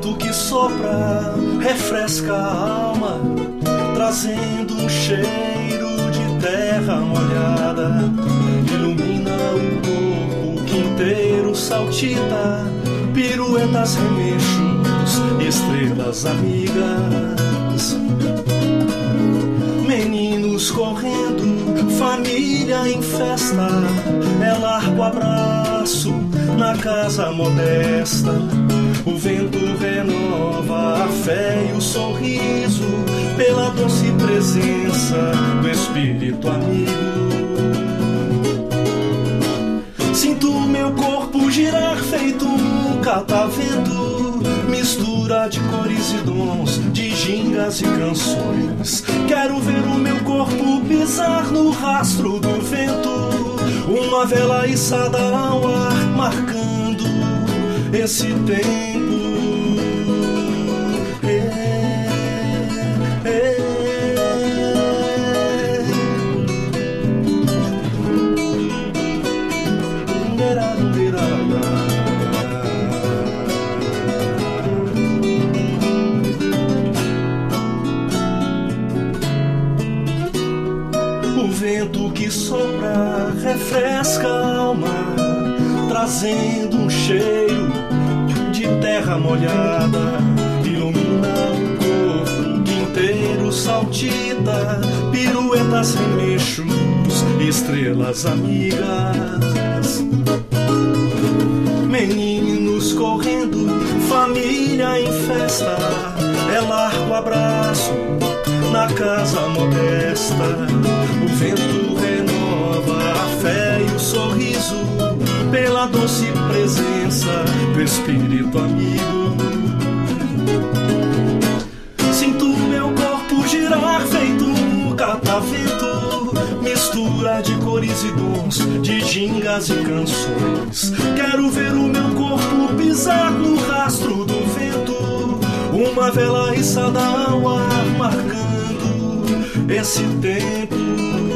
vento que sopra refresca a alma, trazendo um cheiro de terra molhada. Ilumina o corpo que inteiro saltita, piruetas, remexos, estrelas amigas. Meninos correndo, família em festa, é largo abraço na casa modesta. O vento renova a fé e o sorriso pela doce presença do Espírito amigo. Sinto meu corpo girar feito um catavento, mistura de cores e dons, de gingas e canções. Quero ver o meu corpo pisar no rastro do vento, uma vela içada ao ar, marcando esse tempo. É, é. O vento que sopra refresca a alma, trazendo um cheiro terra molhada. Ilumina o corpo inteiro saltita, piruetas, remexos, estrelas amigas. Meninos correndo, família em festa, é largo abraço na casa modesta. O vento pela doce presença do Espírito amigo. Sinto meu corpo girar feito um catavento, mistura de cores e dons, de gingas e canções. Quero ver o meu corpo pisar no rastro do vento, uma vela içada ao ar marcando esse tempo.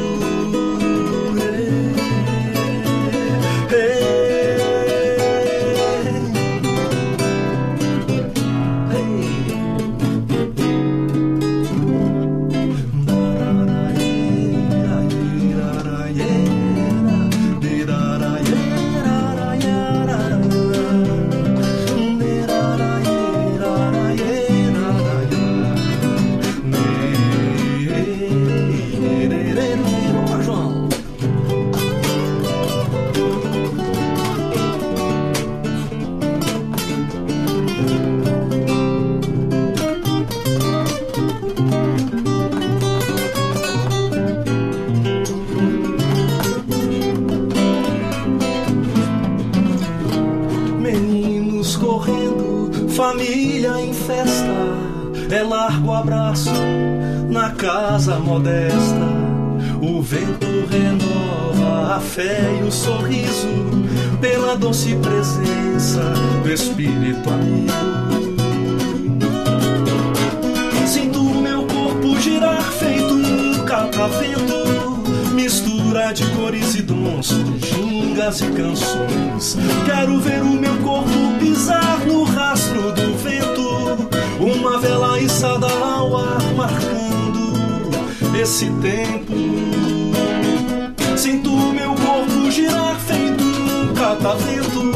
Família em festa, é largo abraço na casa modesta. O vento renova a fé e o sorriso pela doce presença do Espírito amigo. Sinto o meu corpo girar feito um catavento, mistura de cores e dons, de gingas e canções. Quero ver o meu corpo pisar no rastro do içada ao ar marcando esse tempo. Sinto meu corpo girar feito um catavento,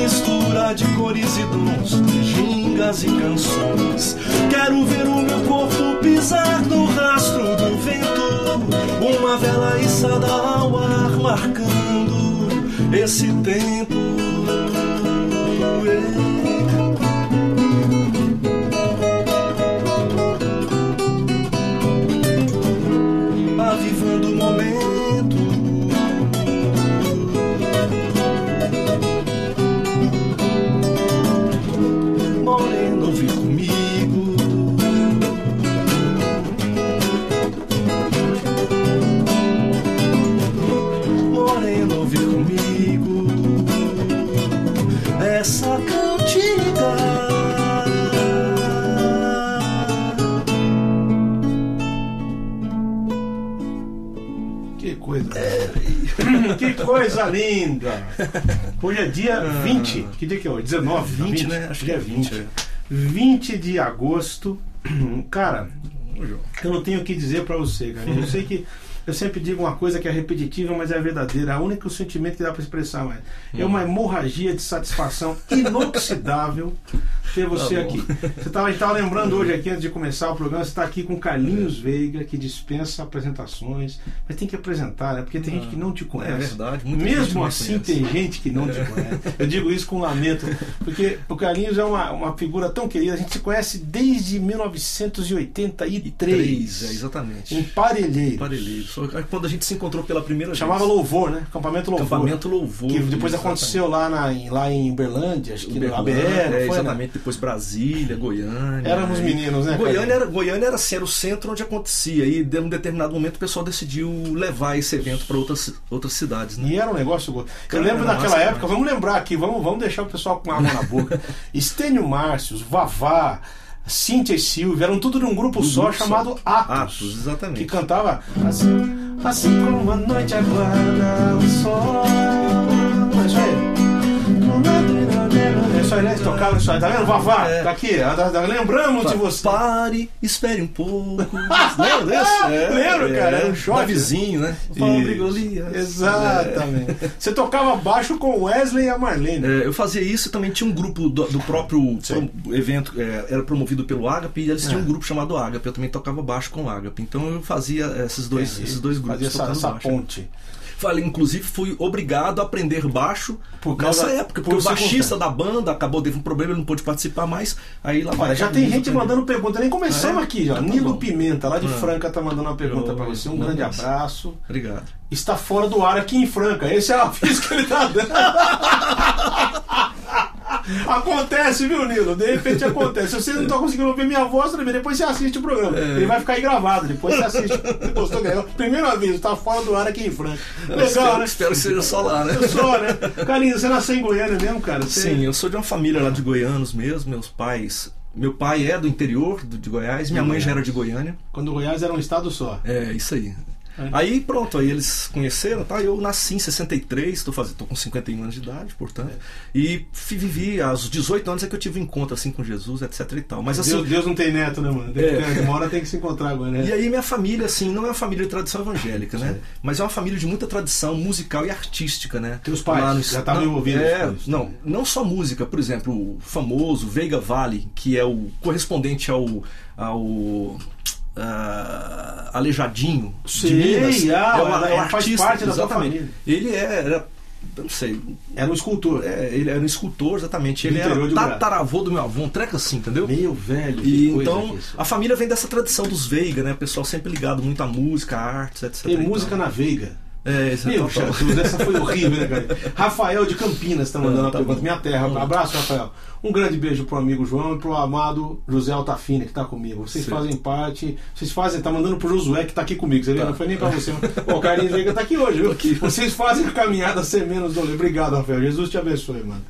mistura de cores e dons, gingas e canções. Quero ver o meu corpo pisar no rastro do vento, uma vela içada ao ar marcando esse tempo. Avivando que coisa linda. Hoje é dia 20. Que dia que é hoje? 19, 20, 20, né? Acho que dia é 20. é. 20 de agosto. Cara, eu não tenho o que dizer pra você, cara. Eu sei que eu sempre digo uma coisa que é repetitiva, mas é verdadeira. A única sentimento que dá pra expressar, é uma hemorragia de satisfação inoxidável ter você Tá aqui. Você tava, a gente tava lembrando hoje aqui, antes de começar o programa, você está aqui com Carlinhos Veiga, que dispensa apresentações, mas tem que apresentar, né? Porque tem gente que não te É conhece. verdade, muita gente Mesmo assim, tem gente que não te conhece. Eu digo isso com lamento, porque o Carlinhos é uma, uma figura tão querida. A gente se conhece desde 1983, Três, é, exatamente. em Parelheiros. Parelheiro. Que Quando a gente se encontrou pela primeira Chamava vez. Louvor, né? Acampamento Louvor. Acampamento Louvor. Que depois exatamente. aconteceu lá, na, em- lá em Berlândia, acho que ABR, Uberlândia, é, né? exatamente, depois Brasília, Goiânia. Éramos meninos, né, Goiânia era, Goiânia era assim, era o centro onde acontecia. E de um determinado momento o pessoal decidiu levar esse evento para outras, outras cidades. Né? E era um negócio. Eu Cara, lembro daquela massa época, vamos lembrar aqui, vamos, vamos deixar o pessoal com água na boca. Estênio Márcios, Vavá, Cíntia e Silvia, eram tudo grupo Um só grupo só. chamado Atos. Atos, exatamente. Que cantava assim, assim como a noite aguarda o sol. Não é isso aí? É né? Eles tocavam isso aí, tá vendo? Vavá, É. tá aqui, lembramos de você. Pare, espere um pouco. Lembra desse? Lembro, cara, era um choque, Da vizinho, né? Golias. Exatamente. Você tocava baixo com o Wesley e a Marlene. É, eu fazia isso e também tinha um grupo do, do próprio pro- evento, é, era promovido pelo Agape, e eles tinham É. um grupo chamado Agape, eu também tocava baixo com o Agape. Então eu fazia esses dois, esses dois grupos Fazia essa, essa ponte. Falei, inclusive, fui obrigado a aprender baixo Por causa- nessa época, por porque o circunstância. baixista da banda acabou, teve um problema, ele não pôde participar mais. Aí lá Olha, já tem gente mandando pergunta. Nem começamos é? aqui já. Tá Nilo bom. Pimenta, lá de Ah. Franca, tá mandando uma pergunta pra Oi, você. Um grande abraço. Obrigado. Está fora do ar aqui em Franca. Esse é o aviso que ele tá dando. Acontece, viu, Nilo? De repente acontece. Se você não tá conseguindo ouvir minha voz, depois você assiste o programa. É. Ele vai ficar aí gravado. Depois você assiste. Gostou? Ganhou. Primeiro aviso, tá fora do ar aqui em Franca. Legal, espero, né? espero que seja só lá, né? Eu sou, né? Carlinhos, você nasceu em Goiânia mesmo, cara? Você- Sim, eu sou de uma família lá de goianos mesmo, meus pais. Meu pai é do interior de Goiás, minha mãe já era de Goiânia. Quando Goiás era um estado só. É, isso aí. É. Aí pronto, aí eles conheceram, tá? Eu nasci em 63, tô, fazendo, tô com 51 anos de idade, portanto. E fi- vivi, aos 18 anos é que eu tive um encontro assim com Jesus, etc e tal. Mas assim, Deus, Deus não tem neto, né, mano? É. ter- uma hora tem que se encontrar agora, né? E aí minha família, assim, não é uma família de tradição evangélica, né? Mas é uma família de muita tradição musical e artística, né? Teus pais no- já estavam não, envolvidos É, isso, não, né? não só música, por exemplo, o famoso Veiga Vale, que é o correspondente ao, ao Aleijadinho Sei, de Minas. ah, é, o- ela- é faz artista, parte da exatamente. Ele é, era, não sei, Era um escultor. é, ele era um escultor, exatamente. Ele era tataravô do meu avô, um treco assim, entendeu? Meu velho. E então, isso. a família vem dessa tradição dos Veiga, né? O pessoal sempre ligado muito à música, à artes, etc. Tem e tal. música na Veiga. É, isso é Meu. Jesus, essa foi horrível, né, cara? Rafael de Campinas tá mandando uma tá pergunta. bom. Minha terra. Abraço, Rafael. Um grande beijo pro amigo João e pro amado José Altafine, que tá comigo. Vocês Sim. fazem parte. Vocês fazem, tá mandando pro Josué, que tá aqui comigo. Você? Tá. Não foi nem pra você. Pô, o Carlinhos Veiga tá aqui hoje, viu? Vocês fazem a caminhada ser menos dolor. Obrigado, Rafael. Jesus te abençoe, mano.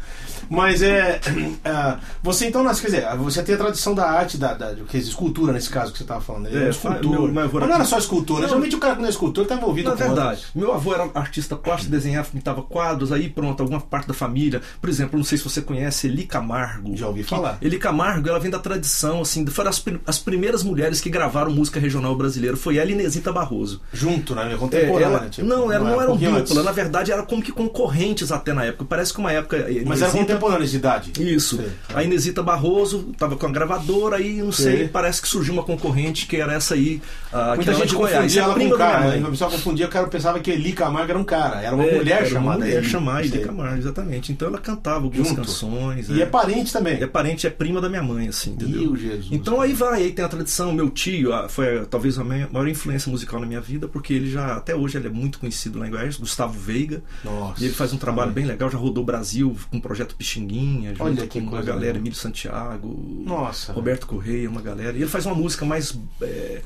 Mas é, é, Você então, nasce- quer dizer, você tem a tradição da arte, da, da quer dizer, escultura nesse caso que você estava falando. Ele É, é, um escultor. meu- avô Mas era- não era só escultor, né? Não. Geralmente o cara que não é escultor tá envolvido Na com verdade, outras. meu avô era artista plástico, desenhava, pintava quadros, aí pronto, alguma parte da família. Por exemplo, não sei se você conhece Eli Camargo. Já ouvi falar. Eli Camargo, ela vem da tradição, assim, foram as, as primeiras mulheres que gravaram música regional brasileira. Foi ela e Inesita Barroso. Junto, né? É, Contemporânea. ela- tipo, não, era, não um eram pouquinho dupla, antes. na verdade era como que concorrentes até na época. Parece que uma época. Mas Inesita- eram contemporâneas de idade. Isso. Sei. A Inesita Barroso estava com a gravadora aí, não sei, Sei. parece que surgiu uma concorrente que era essa aí, ah, Muita gente de Goiás. confundia É ela com um cara. né? O pessoal confundia, o cara pensava que Eli Camargo era um cara. Era uma É, mulher era chamada uma mulher Eli. chamada Eli. Camargo, exatamente. Então ela cantava algumas Junto. canções. E é parente também. É parente, é prima da minha mãe, assim, entendeu? Meu Jesus. Então aí vai, aí tem a tradição, meu tio ah, foi ah, talvez a maior influência musical na minha vida, porque ele já, até hoje, ele é muito conhecido lá em Goiás, Gustavo Veiga. Nossa. E ele faz um trabalho Também. bem legal, já rodou o Brasil com o projeto Pixinguinha, junto Olha com uma galera. Emílio Santiago, Nossa. Roberto Correia, uma galera. E ele faz uma música mais é,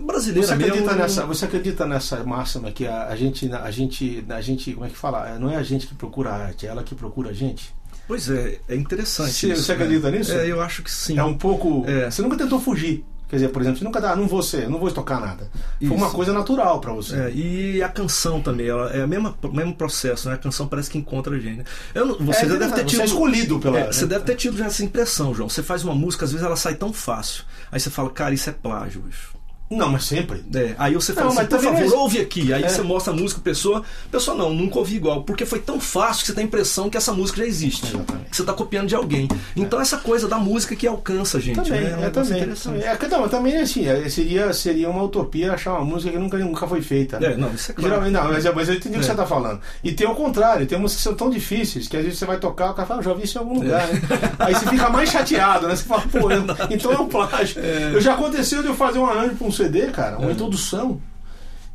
brasileira Você acredita, mesmo. nessa, você acredita nessa máxima que a, a gente, a gente, a gente, como é que fala? Não é a gente que procura a arte, é ela que procura a gente. Pois é, é interessante. Você- isso, você né? acredita nisso? É, eu acho que sim. É um pouco. É. Você nunca tentou fugir. Quer dizer, por exemplo, você nunca dá, não vou ser, não vou tocar nada. Foi Isso. uma coisa natural para você. É, e a canção também, ela é o mesmo, mesmo processo, né? A canção parece que encontra a gente. né? Eu não- você É, já deve ter você tido. é escolhido pela- É, né? Você deve ter tido já essa impressão, João. Você faz uma música, às vezes ela sai tão fácil. Aí você fala, cara, isso é plágio, bicho. Não, mas sempre. É, aí você fala Não, assim, mas por favor, é- ouve aqui. Aí É. você mostra a música, pessoa, pessoa não, nunca ouvi igual, porque foi tão fácil que você tem a impressão que essa música já existe. Exatamente. Que você está copiando de alguém. Então essa coisa da música que alcança a gente, Também, né? é, negócio também. interessante. É, não, também assim, é, seria, seria uma utopia achar uma música que nunca, nunca foi feita. né? É, não, isso é claro. Geralmente não, mas, mas eu entendi o que É. você está falando. E tem o contrário, tem músicas que são tão difíceis que às vezes você vai tocar, o cara fala, "Ah, já ouvi isso em algum lugar, né? Aí você fica mais chateado, né? Você fala, pô, eu- então é um plágio. Eu já aconteceu de eu fazer um arranjo para um CD, cara, uma introdução.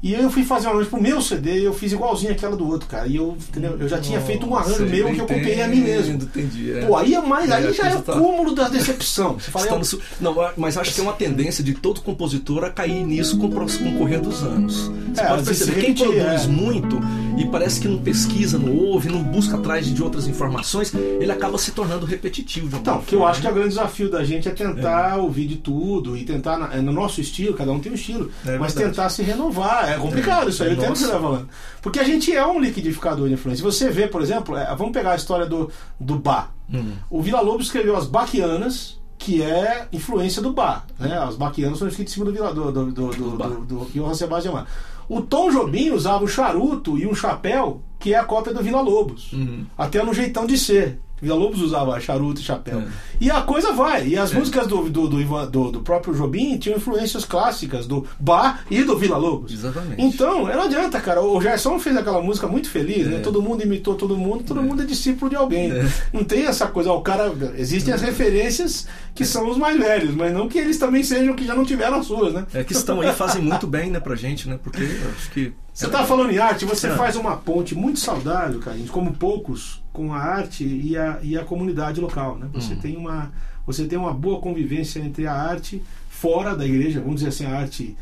E eu fui fazer um arranjo pro meu CD e eu fiz igualzinho aquela do outro, cara. E eu, entendeu? eu já tinha feito um arranjo Nossa, meu que eu copiei a mim mesmo. Entendi, é. Pô, aí é mais, É, aí já é o tá- cúmulo da decepção. Você fala, é, no Não, mas acho que tem uma tendência de todo compositor a cair nisso com, com o correr dos anos. Você É, pode perceber, se quem produz é. muito e parece que não pesquisa, não ouve, não busca atrás de outras informações, ele acaba se tornando repetitivo. Então, que eu acho que é o grande desafio da gente é tentar ouvir de tudo e tentar, é no nosso estilo, cada um tem um estilo, É mas tentar se renovar. É complicado isso aí, eu entendo o que você está falando. Porque a gente é um liquidificador de influência. Você vê, por exemplo, é, vamos pegar a história do, do Bach. Hum. O Vila Lobos escreveu as Baquianas, que é influência do Bach. Né? As Baquianas são escritas em cima do Vila do, do, do, do, do, do Johann Sebastian Bach. O Tom Jobim usava um charuto e um chapéu, que é a cópia do Vila Lobos. Uhum. Até no jeitão de ser. Vila Lobos usava charuto e chapéu. É. E a coisa vai. E as músicas do, do, do, do- do próprio Jobim tinham influências clássicas do Bach e do Vila Lobos. Exatamente. Então, não adianta, cara. O Gerson fez aquela música muito feliz, né? É. Todo mundo imitou todo mundo, todo mundo é discípulo de alguém. É. Não tem essa coisa, o cara. Existem as referências que são os mais velhos, mas não que eles também sejam que já não tiveram as suas, né? É que estão aí, fazem muito bem, né, pra gente, né? Porque acho que. Você tá falando em arte, você É. faz uma ponte muito saudável, Carlinhos, como poucos, com a arte e a, e a comunidade local, né? Você Hum. tem uma você tem uma boa convivência entre a arte fora da igreja, vamos dizer assim, a arte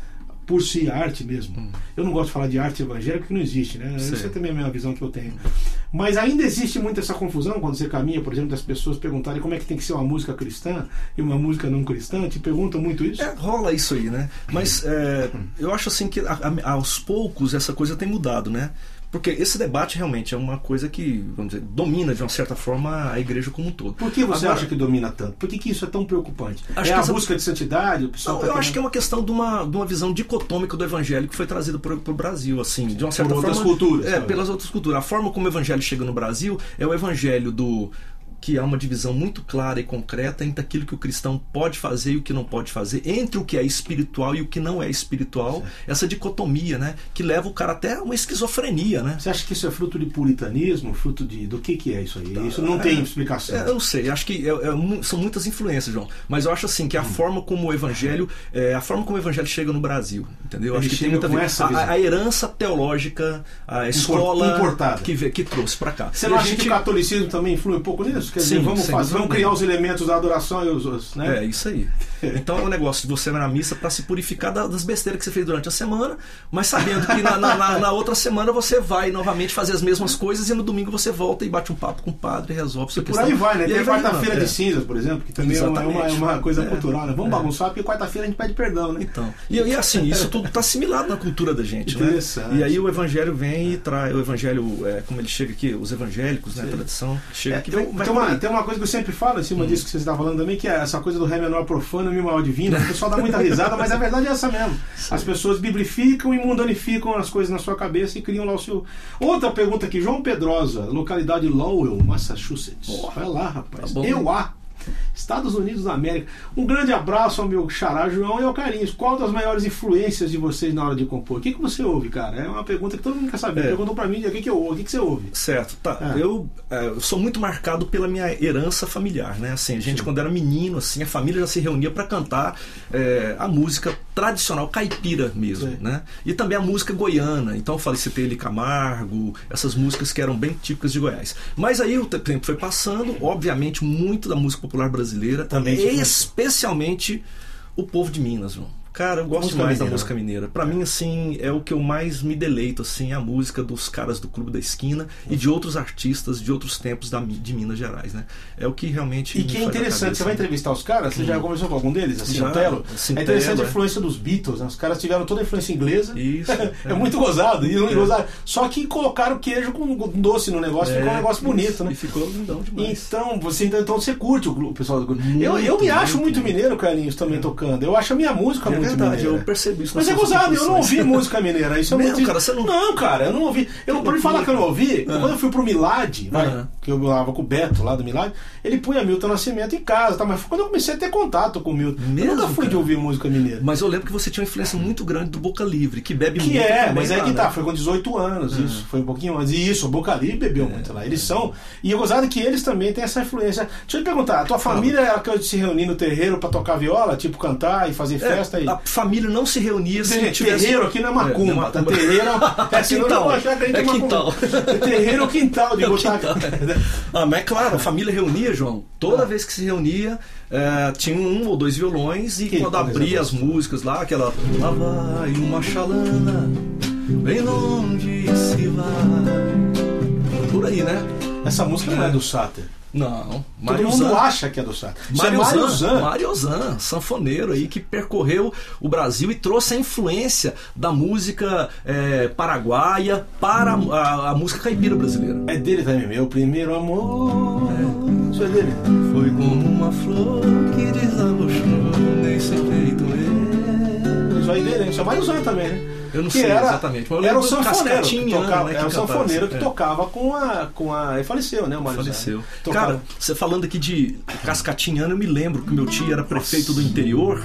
por si, a arte mesmo. Eu não gosto de falar de arte evangélica porque não existe, né? Sei. Você também é a mesma visão que eu tenho. Mas ainda existe muito essa confusão quando você caminha, por exemplo, das pessoas perguntarem como é que tem que ser uma música cristã e uma música não cristã, te perguntam muito isso. É, rola isso aí, né? Mas é, eu acho assim que a- a- aos poucos essa coisa tem mudado, né? Porque esse debate realmente é uma coisa que, vamos dizer, domina de uma certa forma a igreja como um todo. Por que você Agora, acha que domina tanto? Por que, que isso é tão preocupante? Acho é que a essa- busca de santidade? O pessoal Não, tá eu acho que é uma questão de uma, de uma visão dicotômica do evangelho que foi trazida para o Brasil, assim, de uma certa outras forma. culturas, É, talvez. pelas outras culturas. A forma como o evangelho chega no Brasil é o evangelho do que há uma divisão muito clara e concreta entre aquilo que o cristão pode fazer e o que não pode fazer, entre o que é espiritual e o que não é espiritual, essa dicotomia, né, que leva o cara até a uma esquizofrenia, né? Você acha que isso é fruto de puritanismo? Fruto de. Do que, que é isso aí? Isso não tem explicação. É, eu não sei, acho que é- é são muitas influências, João. Mas eu acho assim que a forma como o evangelho, é, a forma como o evangelho chega no Brasil, entendeu? Ele acho que tem chega muito a com essa A- a, herança teológica, a escola importada. que, que trouxe para cá. Você E não acha gente- que o catolicismo também influi um pouco nisso? Quer dizer, Sim, vamos, fazer, vamos criar os elementos da adoração e os. os né? É, isso aí. Então é um negócio de você ir na missa para se purificar da- das besteiras que você fez durante a semana, mas sabendo que na, na- na- outra semana você vai novamente fazer as mesmas coisas e no domingo você volta e bate um papo com o padre e resolve sua Por questão. aí vai, né? E Tem quarta-feira de é. cinzas, por exemplo, que também é uma, é uma, é uma coisa É. cultural, né? Vamos É. bagunçar, porque quarta-feira a gente pede perdão, né? Então, e, e assim, isso tudo está assimilado na cultura da gente, né? E aí o evangelho vem e traz, o evangelho, é, como ele chega aqui, os evangélicos, né, a tradição, chega aqui tem, vai tem por uma, tem uma coisa que eu sempre falo em cima disso que você está falando também, que é essa coisa do ré menor profano e mi maior divino. O pessoal dá muita risada, mas a verdade é essa mesmo. As pessoas biblificam e mundanificam as coisas na sua cabeça e criam lá o seu. Outra pergunta aqui, João Pedrosa, localidade Lowell, Massachusetts. Oh, Vai lá, rapaz. tá bom. Eu a. Estados Unidos da América. Um grande abraço ao meu xará João e ao Carlinhos. Qual das maiores influências de vocês na hora de compor? O que, que você ouve, cara? É uma pergunta que todo mundo quer saber. É. Perguntou pra mim o que, que eu ouvo, o que, que você ouve? Certo, tá. É. Eu, é, eu sou muito marcado pela minha herança familiar, né? Assim, a gente quando era menino, assim, a família já se reunia para cantar é, a música tradicional caipira mesmo, Sim. né? E também a música goiana. Então eu falei Ele Camargo, essas músicas que eram bem típicas de Goiás. Mas aí o te- tempo foi passando, obviamente muito da música popular brasileira, Também influenciou. especialmente o povo de Minas, João. Cara, eu gosto mais mineira. da música mineira. Para mim, assim, é o que eu mais me deleito, assim, a música dos caras do Clube da Esquina e de outros artistas de outros tempos da, de Minas Gerais, né? É o que realmente. E que é interessante, você vai entrevistar os caras, você já conversou com algum deles? Assim, já, Telo? É interessante a é. influência dos Beatles, né? Os caras tiveram toda a influência inglesa. Isso. é, é, muito gozado. E é. gozado. Só que colocaram queijo com doce no negócio, ficou um é, negócio bonito, né? E ficou lindão demais. Então, você, então você curte o pessoal do Eu, eu me acho muito, muito mineiro, Carlinhos, também tocando. Eu acho a minha música muito verdade, mineira. eu percebi isso. Mas é gozado, eu não ouvi música mineira. Isso é muito... cara, você não... não, cara, eu não ouvi. Eu, por falar que eu não ouvi, ah. quando eu fui pro Milad, que eu lava com o Beto lá do Milad, ele punha Milton Nascimento em casa, tá? Mas foi quando eu comecei a ter contato com o Milton. Mesmo, eu nunca fui cara? de ouvir música mineira. Mas eu lembro que você tinha uma influência muito grande do Boca Livre, que bebe que muito. Que é, também, mas é que tá, né? foi com 18 anos, isso. Foi um pouquinho antes. E isso, o Boca Livre bebeu é, muito lá. Eles são. E eu gostava que eles também têm essa influência. Deixa eu te perguntar, a tua família era que se reunir no terreiro pra tocar viola, tipo cantar e fazer é, festa? E... A família não se reunia se tivesse... Terreiro aqui não é macumba, é, não é tá? Terreiro é, é quintal. É quintal. É terreiro ou quintal, de é botar. ah, mas é claro, a família reunia, João. Toda ah. vez que se reunia, é, tinha um ou dois violões e que quando abria as músicas lá, aquela. Lá vai uma chalana, bem longe se vai. Por aí, né? Essa música não é do Sater. Não, Todo mundo acha que é do Sater. Mariozan, é Mariozan, sanfoneiro aí que percorreu o Brasil e trouxe a influência da música é, paraguaia para hum. a, a, música caipira brasileira. É dele também, meu primeiro amor. É. Isso é dele. Foi como uma flor que desabrochou nesse peito meu. Isso aí dele, isso é Mariozan também, né? Eu não que sei era, exatamente. Mas era o sanfoneiro que tocava, né, era o sanfoneiro que é. tocava com a, com a. Ele faleceu, né? O Mário faleceu. Tocava. Cara, você falando aqui de cascatinhano, eu me lembro que meu tio era prefeito do interior.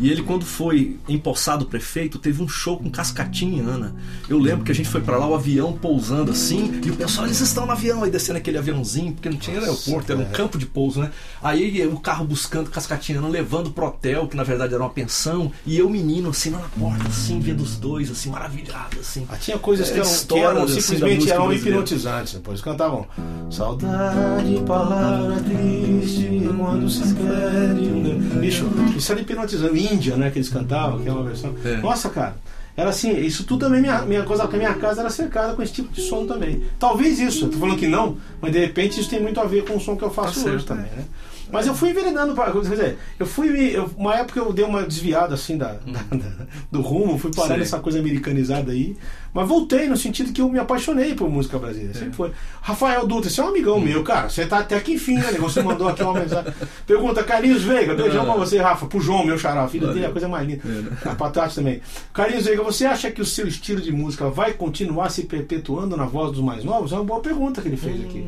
E ele, quando foi empossado prefeito, teve um show com Cascatinha Ana. Eu lembro que a gente foi para lá, o avião pousando assim, e o pessoal, eles estão no avião, aí descendo aquele aviãozinho, porque não tinha aeroporto, era um campo de pouso, né? Aí o carro buscando Cascatinha Ana, levando pro hotel, que na verdade era uma pensão, e eu, menino, assim, na porta, assim, vendo os dois, assim, maravilhado, assim. Ah, tinha coisas é, que eram, que eram assim, simplesmente eram hipnotizantes, depois cantavam Saudade, palavra triste, quando se perde. Bicho, isso era hipnotizante Índia, né? Que eles cantavam, que é uma versão. É. Nossa, cara. Era assim, isso tudo também, minha, minha coisa, a minha casa era cercada com esse tipo de som também. Talvez isso, eu tô falando que não, mas de repente isso tem muito a ver com o som que eu faço tá hoje também, né? Mas eu fui envenenando para. Quer dizer, eu fui. Eu, uma época eu dei uma desviada assim da, da, da do rumo, fui parar nessa coisa americanizada aí. Mas voltei no sentido que eu me apaixonei por música brasileira. Sempre é. foi. Rafael Dutra, você é um amigão hum. meu, cara. Você tá até aqui enfim, né? Você mandou aqui uma mensagem. Pergunta, Carlinhos Veiga, beijão pra você, Rafa. Pro João, meu xará. Filho dele é a coisa mais linda. É, né? A Patati também. Carlinhos Veiga, você acha que o seu estilo de música vai continuar se perpetuando na voz dos mais novos? É uma boa pergunta que ele fez hum. aqui.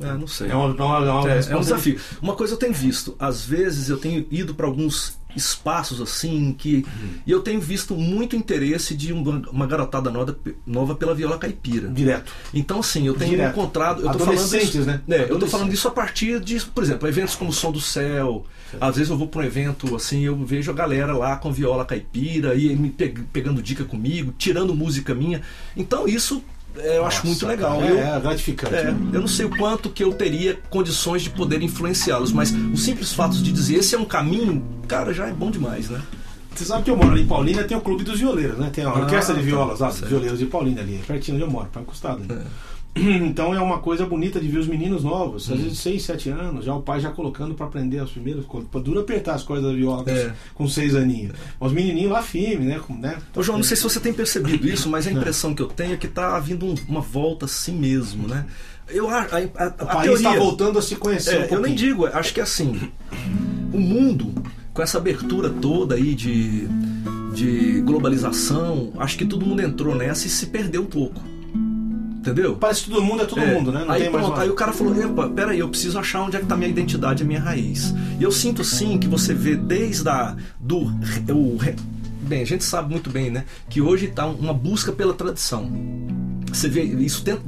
É, não sei. É, uma, uma, uma é, é, um desafio. Uma coisa eu tenho visto, às vezes eu tenho ido para alguns espaços assim que uhum. e eu tenho visto muito interesse de uma, garotada nova, nova pela viola caipira. Direto. Então assim, eu tenho Direto. encontrado, eu tô falando isso, né? É, eu tô falando isso a partir de, por exemplo, eventos como Som do Céu. Certo. Às vezes eu vou para um evento assim, eu vejo a galera lá com viola caipira e me pegando dica comigo, tirando música minha. Então isso é, eu Nossa, acho muito legal. É, eu, é gratificante. É, eu não sei o quanto que eu teria condições de poder influenciá-los, mas o simples fato de dizer esse é um caminho, cara, já é bom demais, né? Você sabe que eu moro ali em Paulínia, tem o Clube dos Violeiros, né? Tem a Orquestra ah, de Violas, tá, Violeiros de Paulínia ali, pertinho onde eu moro, para encostado. Né? É. Então é uma coisa bonita de ver os meninos novos, às vezes 6, 7 anos, já o pai já colocando para aprender as primeiras coisas. Dura apertar as coisas da viola é. com 6 aninhos. Mas os menininhos lá firme, né? Com, né? Ô, João, não sei se você tem percebido isso, mas a impressão que eu tenho é que está havendo um, uma volta assim mesmo, né? Eu, a, a, a, o país está voltando a se conhecer. É, um eu nem digo, acho que é assim, o mundo, com essa abertura toda aí de, de globalização, acho que todo mundo entrou nessa e se perdeu um pouco. Entendeu? Parece que todo mundo é todo é. mundo, né? Não aí, pronto, aí o cara falou: Epa, peraí, eu preciso achar onde é que tá minha identidade, a minha raiz. E eu sinto sim que você vê desde a, do. O, bem, a gente sabe muito bem, né? Que hoje está uma busca pela tradição. Você vê isso tanto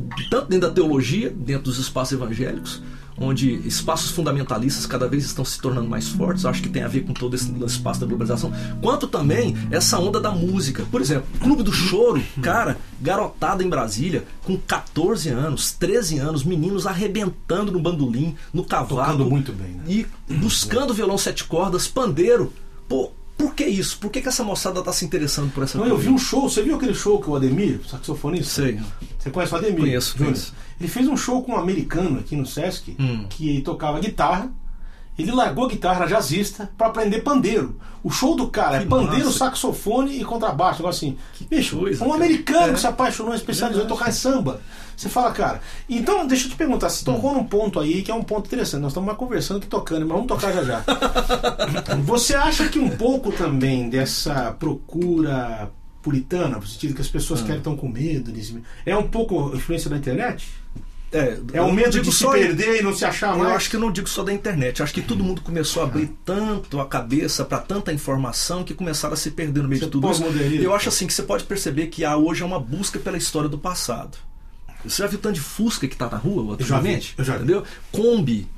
dentro da teologia, dentro dos espaços evangélicos, onde espaços fundamentalistas cada vez estão se tornando mais fortes, acho que tem a ver com todo esse espaço da globalização, quanto também essa onda da música. Por exemplo, Clube do Choro, cara, garotada em Brasília, com 14 anos, 13 anos, meninos arrebentando no bandolim, no cavalo. Tocando muito bem, né? E buscando violão sete cordas, pandeiro. Pô, Por que isso? Por que, que essa moçada tá se interessando por essa Não, coisa? eu vi um show, você viu aquele show que o Ademir, saxofonista? Sei. Você conhece o Ademir? Conheço, conheço. Ele fez um show com um americano aqui no Sesc, Hum. que tocava guitarra. Ele largou a guitarra jazzista pra aprender pandeiro. O show do cara é Que pandeiro, massa. saxofone e contrabaixo. Negócio assim. Bicho, coisa, um cara. americano É. que se apaixonou, especializou em tocar em samba. Você fala, cara. Então, deixa eu te perguntar, você Hum. tocou num ponto aí que é um ponto interessante. Nós estamos mais conversando que tocando, mas vamos tocar já já. você acha que um pouco também dessa procura puritana, no sentido que as pessoas querem estão com medo, é um pouco influência da internet? É, É eu o medo de se só- perder e não se achar Eu mais? acho que eu não digo só da internet. Eu acho que todo mundo começou a abrir tanto a cabeça para tanta informação que começaram a se perder no meio Você de tudo isso. Eu acho assim que você pode perceber que há hoje é uma busca pela história do passado. Você já viu tanto de Fusca que tá na rua Eu já vi, eu já vi. Entendeu? Kombi.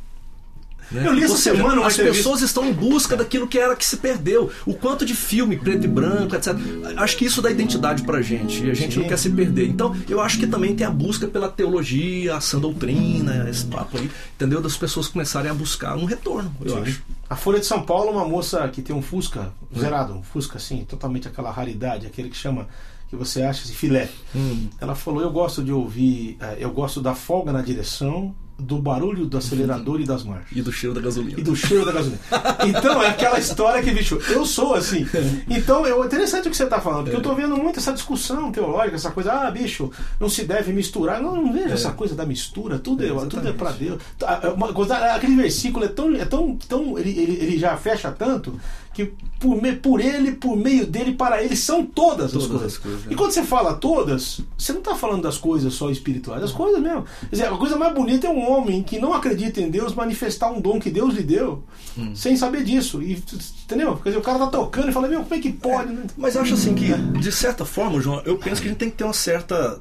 Né? Eu li essa seja, semana as entrevista- pessoas estão em busca daquilo que era que se perdeu. O quanto de filme preto e branco, etc. Acho que isso dá identidade pra gente e a gente Sim. não quer se perder. Então, eu acho que também tem a busca pela teologia, a sã doutrina, esse papo aí, entendeu? Das pessoas começarem a buscar um retorno, eu Sim. acho. A Folha de São Paulo, uma moça que tem um Fusca zerado, um Fusca assim, totalmente aquela raridade, aquele que chama, que você acha de filé. Hum. Ela falou: Eu gosto de ouvir, eh, eu gosto da folga na direção, do barulho do acelerador e das marchas. E do cheiro da gasolina. E do cheiro da gasolina. Então é aquela história que, bicho, eu sou assim. Então é interessante o que você está falando, porque eu tô vendo muito essa discussão teológica, essa coisa, ah, bicho, não se deve misturar. Não, não vejo essa coisa da mistura, tudo é, É, tudo é exatamente. para Deus. Tá, é coisa- Aquele versículo é tão. É tão, tão ele, ele, ele já fecha tanto que por, me- por ele, por meio dele, para ele são todas, as Todas coisas. as coisas, E é. quando você fala todas, você não está falando das coisas só espirituais, das coisas mesmo. Quer dizer, a coisa mais bonita é um homem que não acredita em Deus manifestar um dom que Deus lhe deu, Hum. sem saber disso. E, entendeu? Quer dizer, o cara tá tocando e fala, meu, como é que pode? né? Mas eu acho assim que, de certa forma, João, eu penso que a gente tem que ter uma certa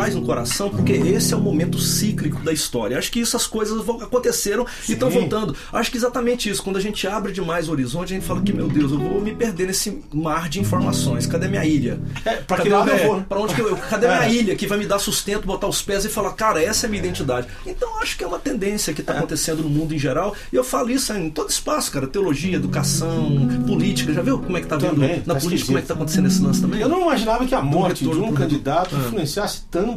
paz no coração, porque esse é o momento cíclico da história. Acho que essas coisas vão- aconteceram e estão Sim. voltando. Acho que exatamente isso. Quando a gente abre demais o horizonte, a gente fala que, meu Deus, eu vou me perder nesse mar de informações. Cadê minha ilha? É, pra que Cadê, lado eu é, vou, pra onde que eu, cadê É. minha ilha que vai me dar sustento, botar os pés e falar, cara, essa é a minha identidade. Então acho que é uma tendência que está acontecendo no mundo em geral. E eu falo isso em todo espaço, cara. Teologia, educação, política. Já viu como é que tá vendo Também, na tá política, como é que tá acontecendo esse lance também? Eu não imaginava que a morte de um pro candidato retorno. influenciasse tanto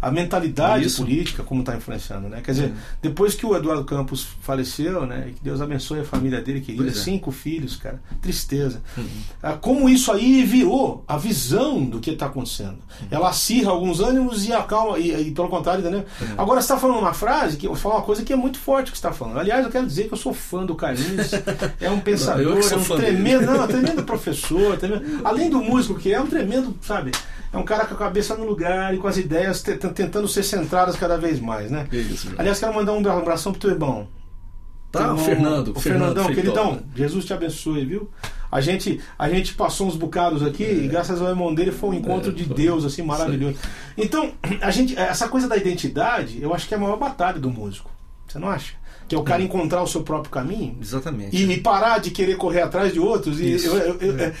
a mentalidade Isso. política como está influenciando, né? Quer dizer, depois que o Eduardo Campos faleceu, né? e Que Deus abençoe a família dele, querida, é. cinco filhos, cara, tristeza. Ah, Como isso aí virou a visão do que está acontecendo. Ela acirra alguns ânimos e acalma, e, e pelo contrário, entendeu? Agora você está falando uma frase que fala uma coisa que é muito forte que você está falando. Aliás, eu quero dizer que eu sou fã do Carlinhos, é um pensador, eu é um tremendo, não, é um tremendo professor, tremendo- além do músico que é, é um tremendo, sabe? É um cara com a cabeça no lugar e com as ideias te- tentando ser centradas cada vez mais, né? Isso. Aliás, quero mandar um abração pro teu irmão. Tá, irmão, Fernando. O Fernando Fernandão, Feitosa. queridão, Jesus te abençoe, viu? A gente, a gente passou uns bocados aqui e graças ao irmão dele foi um encontro É, de foi. Deus, assim, maravilhoso. Então, a gente, essa coisa da identidade, eu acho que é a maior batalha do músico. Você não acha? Que é o cara encontrar o seu próprio caminho Exatamente. e, e parar de querer correr atrás de outros. E eu- eu- eu-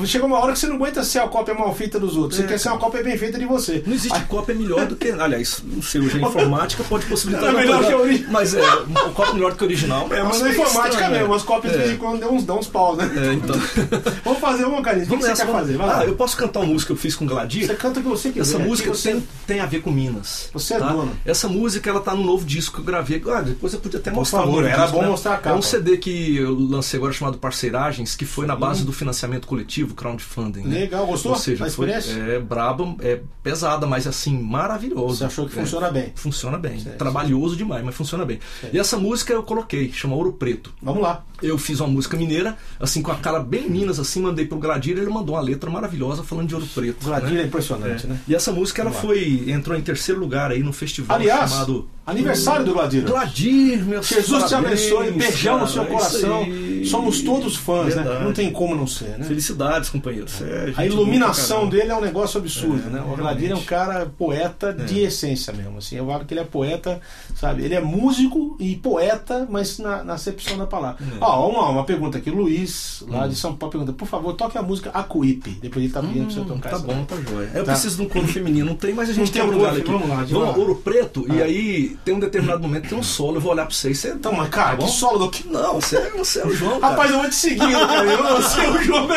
eu- chega uma hora que você não aguenta ser a cópia mal feita dos outros. Você É, quer ser uma cópia bem feita de você. Não existe cópia melhor do que. Aliás, não sei, hoje a informática pode possibilitar. É melhor uma que a coisa- ori- Mas é, um cópia melhor do que o original. É, mas Nossa, na é informática estranho, mesmo, né? as cópias de É. vez em quando dão uns, dão uns paus, né? É, então. Vamos fazer uma, Carlinhos. O que, Vamos você quer vamos- fazer? Vai lá. Ah, eu posso cantar uma música que eu fiz com o Gladir? Você canta o que você quiser. Essa música você... tem, tem a ver com Minas. Você é tá? dono. Essa música ela tá no novo disco que eu gravei. Ah, depois eu podia até mostrar. favor, era bom mostrar a capa. É um CD que eu lancei agora chamado Parceiragens, que foi na base do financiamento coletivo, crowdfunding. né? Legal, gostou Ou seja, da foi, é braba, é pesada, mas assim, maravilhoso. Você achou que É. funciona bem? Funciona bem. Certo. Trabalhoso demais, mas funciona bem. Certo. E essa música eu coloquei, chama Ouro Preto. Vamos lá. Eu fiz uma música mineira, assim, com a cara bem Minas, assim, mandei pro Gladir, ele mandou uma letra maravilhosa falando de Ouro Preto. O Gladir né? é impressionante, É. né? E essa música ela Vamos lá. foi entrou em terceiro lugar aí no festival Aliás, chamado aniversário do Gladir. Gladir, meu Jesus te abençoe, beijão no seu coração. Somos todos fãs, né? Verdade. Não tem como não ser, né? Felicidades, companheiros. É, gente A iluminação boa pra dele é um negócio absurdo, É, né? O Gladir é um cara poeta de essência mesmo. Assim, eu acho que ele é poeta, sabe? Ele é músico e poeta, mas na, na acepção da palavra. É. Ó, uma, uma pergunta aqui. Luiz, lá Hum. de São Paulo, pergunta: por favor, toque a música Acuípe. Depois ele tá pedindo pra você Hum, tocar tá bom, tá joia. Eu Tá. preciso de um coro feminino, não tem, mas a gente Não tem tem um lugar aqui. vamos lá, Vamos, lá. Ouro Preto, Ah. e aí tem um determinado momento, tem um solo, eu vou olhar pra você e você. Então, mas cara, Tá que solo do que. Não, você, você é o João. cara. Rapaz, eu vou te seguindo, cara. Eu não sei o jogo.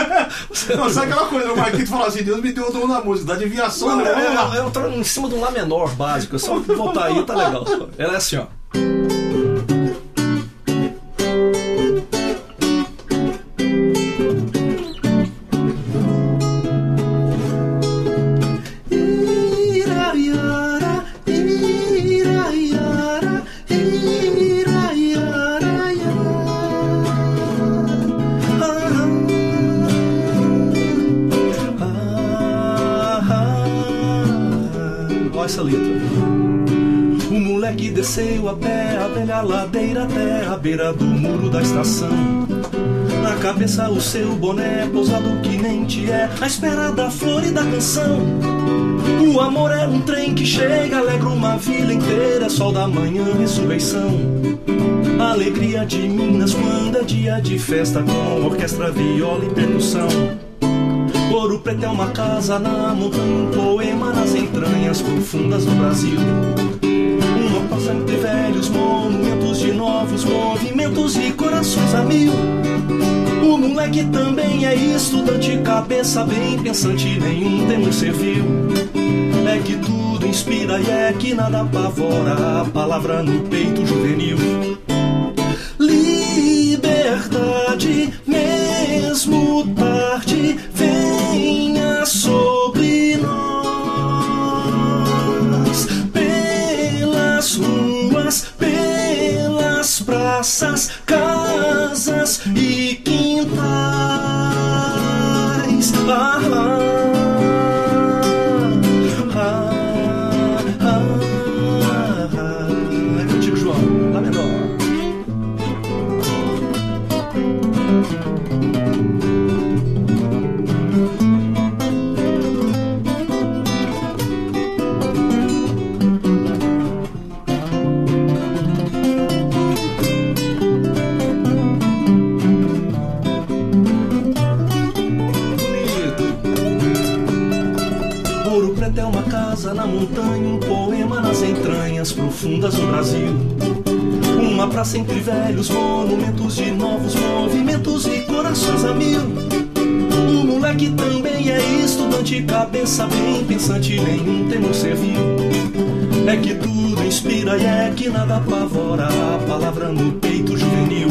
Não, sabe aquela coisa, o Marquinhos fala assim: Deus me deu o dom da música, da adivinhação, Não, né? eu, eu, eu tô em cima de um Lá menor básico. É só voltar aí, tá legal. Ela é assim, ó. Estação. Na cabeça o seu boné pousado que nem te é, à espera da flor e da canção. O amor é um trem que chega, alegra uma vila inteira, é sol da manhã, ressurreição. Alegria de Minas quando é dia de festa com orquestra, viola e percussão. Ouro Preto é uma casa na montanha, um poema nas entranhas profundas do Brasil. Praça entre velhos monumentos de novos movimentos e corações a mil. O moleque também é estudante, cabeça bem pensante, nenhum temor servil. É que tudo inspira e é que nada apavora, a palavra no peito juvenil. Liberdade, mesmo tarde, Ouro Preto é uma casa na montanha, um poema nas entranhas profundas do Brasil. Uma praça entre velhos monumentos de novos movimentos e corações a mil. O moleque também é estudante, cabeça bem pensante, nenhum temor servil. É que tudo inspira e é que nada apavora, a palavra no peito juvenil.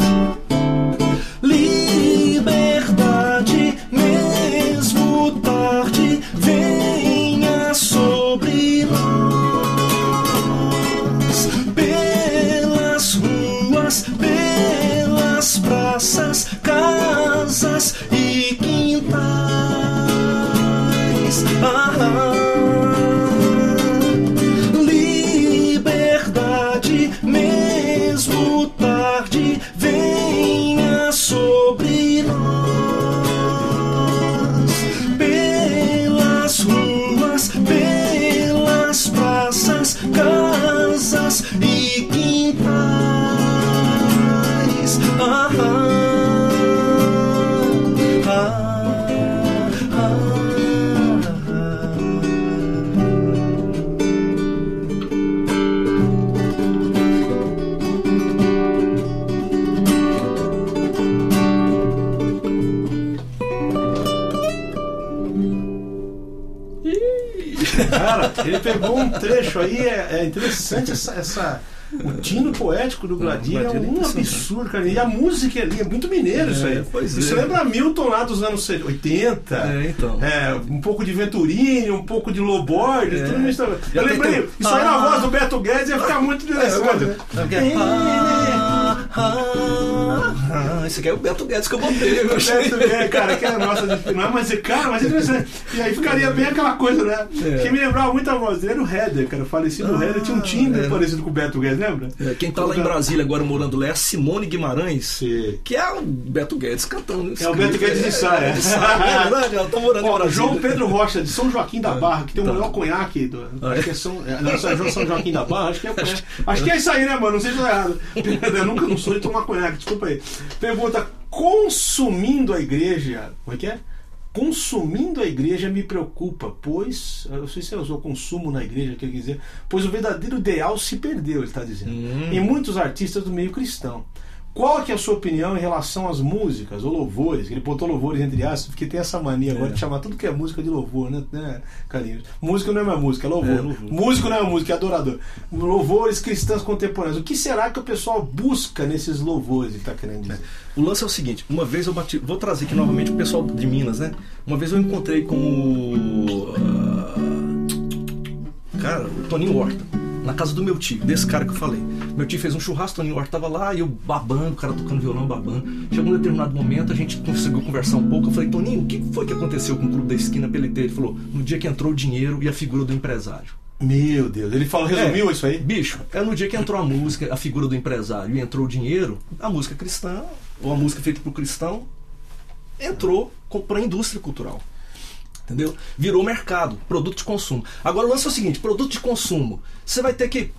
Cara, ele pegou um trecho aí, é, é interessante essa, essa- O tino poético do Gladir é Gladir é um absurdo, cara. E a música ali é muito mineiro isso aí. isso é. lembra Milton lá dos anos 80. É, então. É, um pouco de Venturini, um pouco de Lobord, É. tudo isso. Eu lembrei, isso aí na Ah. voz do Beto Guedes ia ficar muito interessante. é? Ah, esse aqui é o Beto Guedes que eu botei. Eu achei. Beto Guedes, cara, que é nossa de final, mas, cara, mas é interessante. E aí ficaria bem aquela coisa, né? É. Que me lembrava muito a voz dele, era o Header, cara. O falecido Ah, Header tinha um timbre é. parecido com o Beto Guedes, lembra? É, Quem tá lá em Brasília agora morando lá é a Simone Guimarães, Sim. que é o Beto Guedes cantando. É o Beto Guedes de Saia. é verdade, ela tá morando em Ó, Brasília. João Pedro Rocha, de São Joaquim da Barra, que tem o Tá. melhor conhaque do. Acho é? que é São, é, não, São Joaquim da Barra, acho que é. é acho que é isso aí, né, mano? Não sei se eu tô errado. Eu nunca não sou desculpa aí. Pergunta: consumindo a igreja. Como é que é? consumindo a igreja me preocupa, pois, eu não sei se ele usou consumo na igreja, quer dizer, pois o verdadeiro ideal se perdeu, ele está dizendo, Hum. em muitos artistas do meio cristão. Qual que é a sua opinião em relação às músicas ou louvores? Ele botou louvores entre aspas, porque tem essa mania agora É. de chamar tudo que é música de louvor, né, né Carlinhos? Música não é mais música, é louvor. É, louvor. Músico não é música, é adorador. Louvores cristãos contemporâneos. O que será que o pessoal busca nesses louvores, ele está querendo dizer? O lance é o seguinte, uma vez eu bati, vou trazer aqui novamente o pessoal de Minas, né? Uma vez eu encontrei com o ah, cara, o Toninho Horta, na casa do meu tio, desse cara que eu falei. Meu tio fez um churrasco, Toninho Horta tava lá, e eu babando, o cara tocando violão, babando. Chegou um determinado momento, a gente conseguiu conversar um pouco. Eu falei, Toninho, o que foi que aconteceu com o Clube da Esquina pelo Ele falou, no dia que entrou o dinheiro e a figura do empresário. Meu Deus, ele falou, resumiu É, isso aí? Bicho, é no dia que entrou a música, a figura do empresário e entrou o dinheiro, a música cristã, ou a música feita por cristão, entrou para a indústria cultural. Entendeu? Virou mercado, produto de consumo. Agora o lance é o seguinte: produto de consumo. Você vai ter que.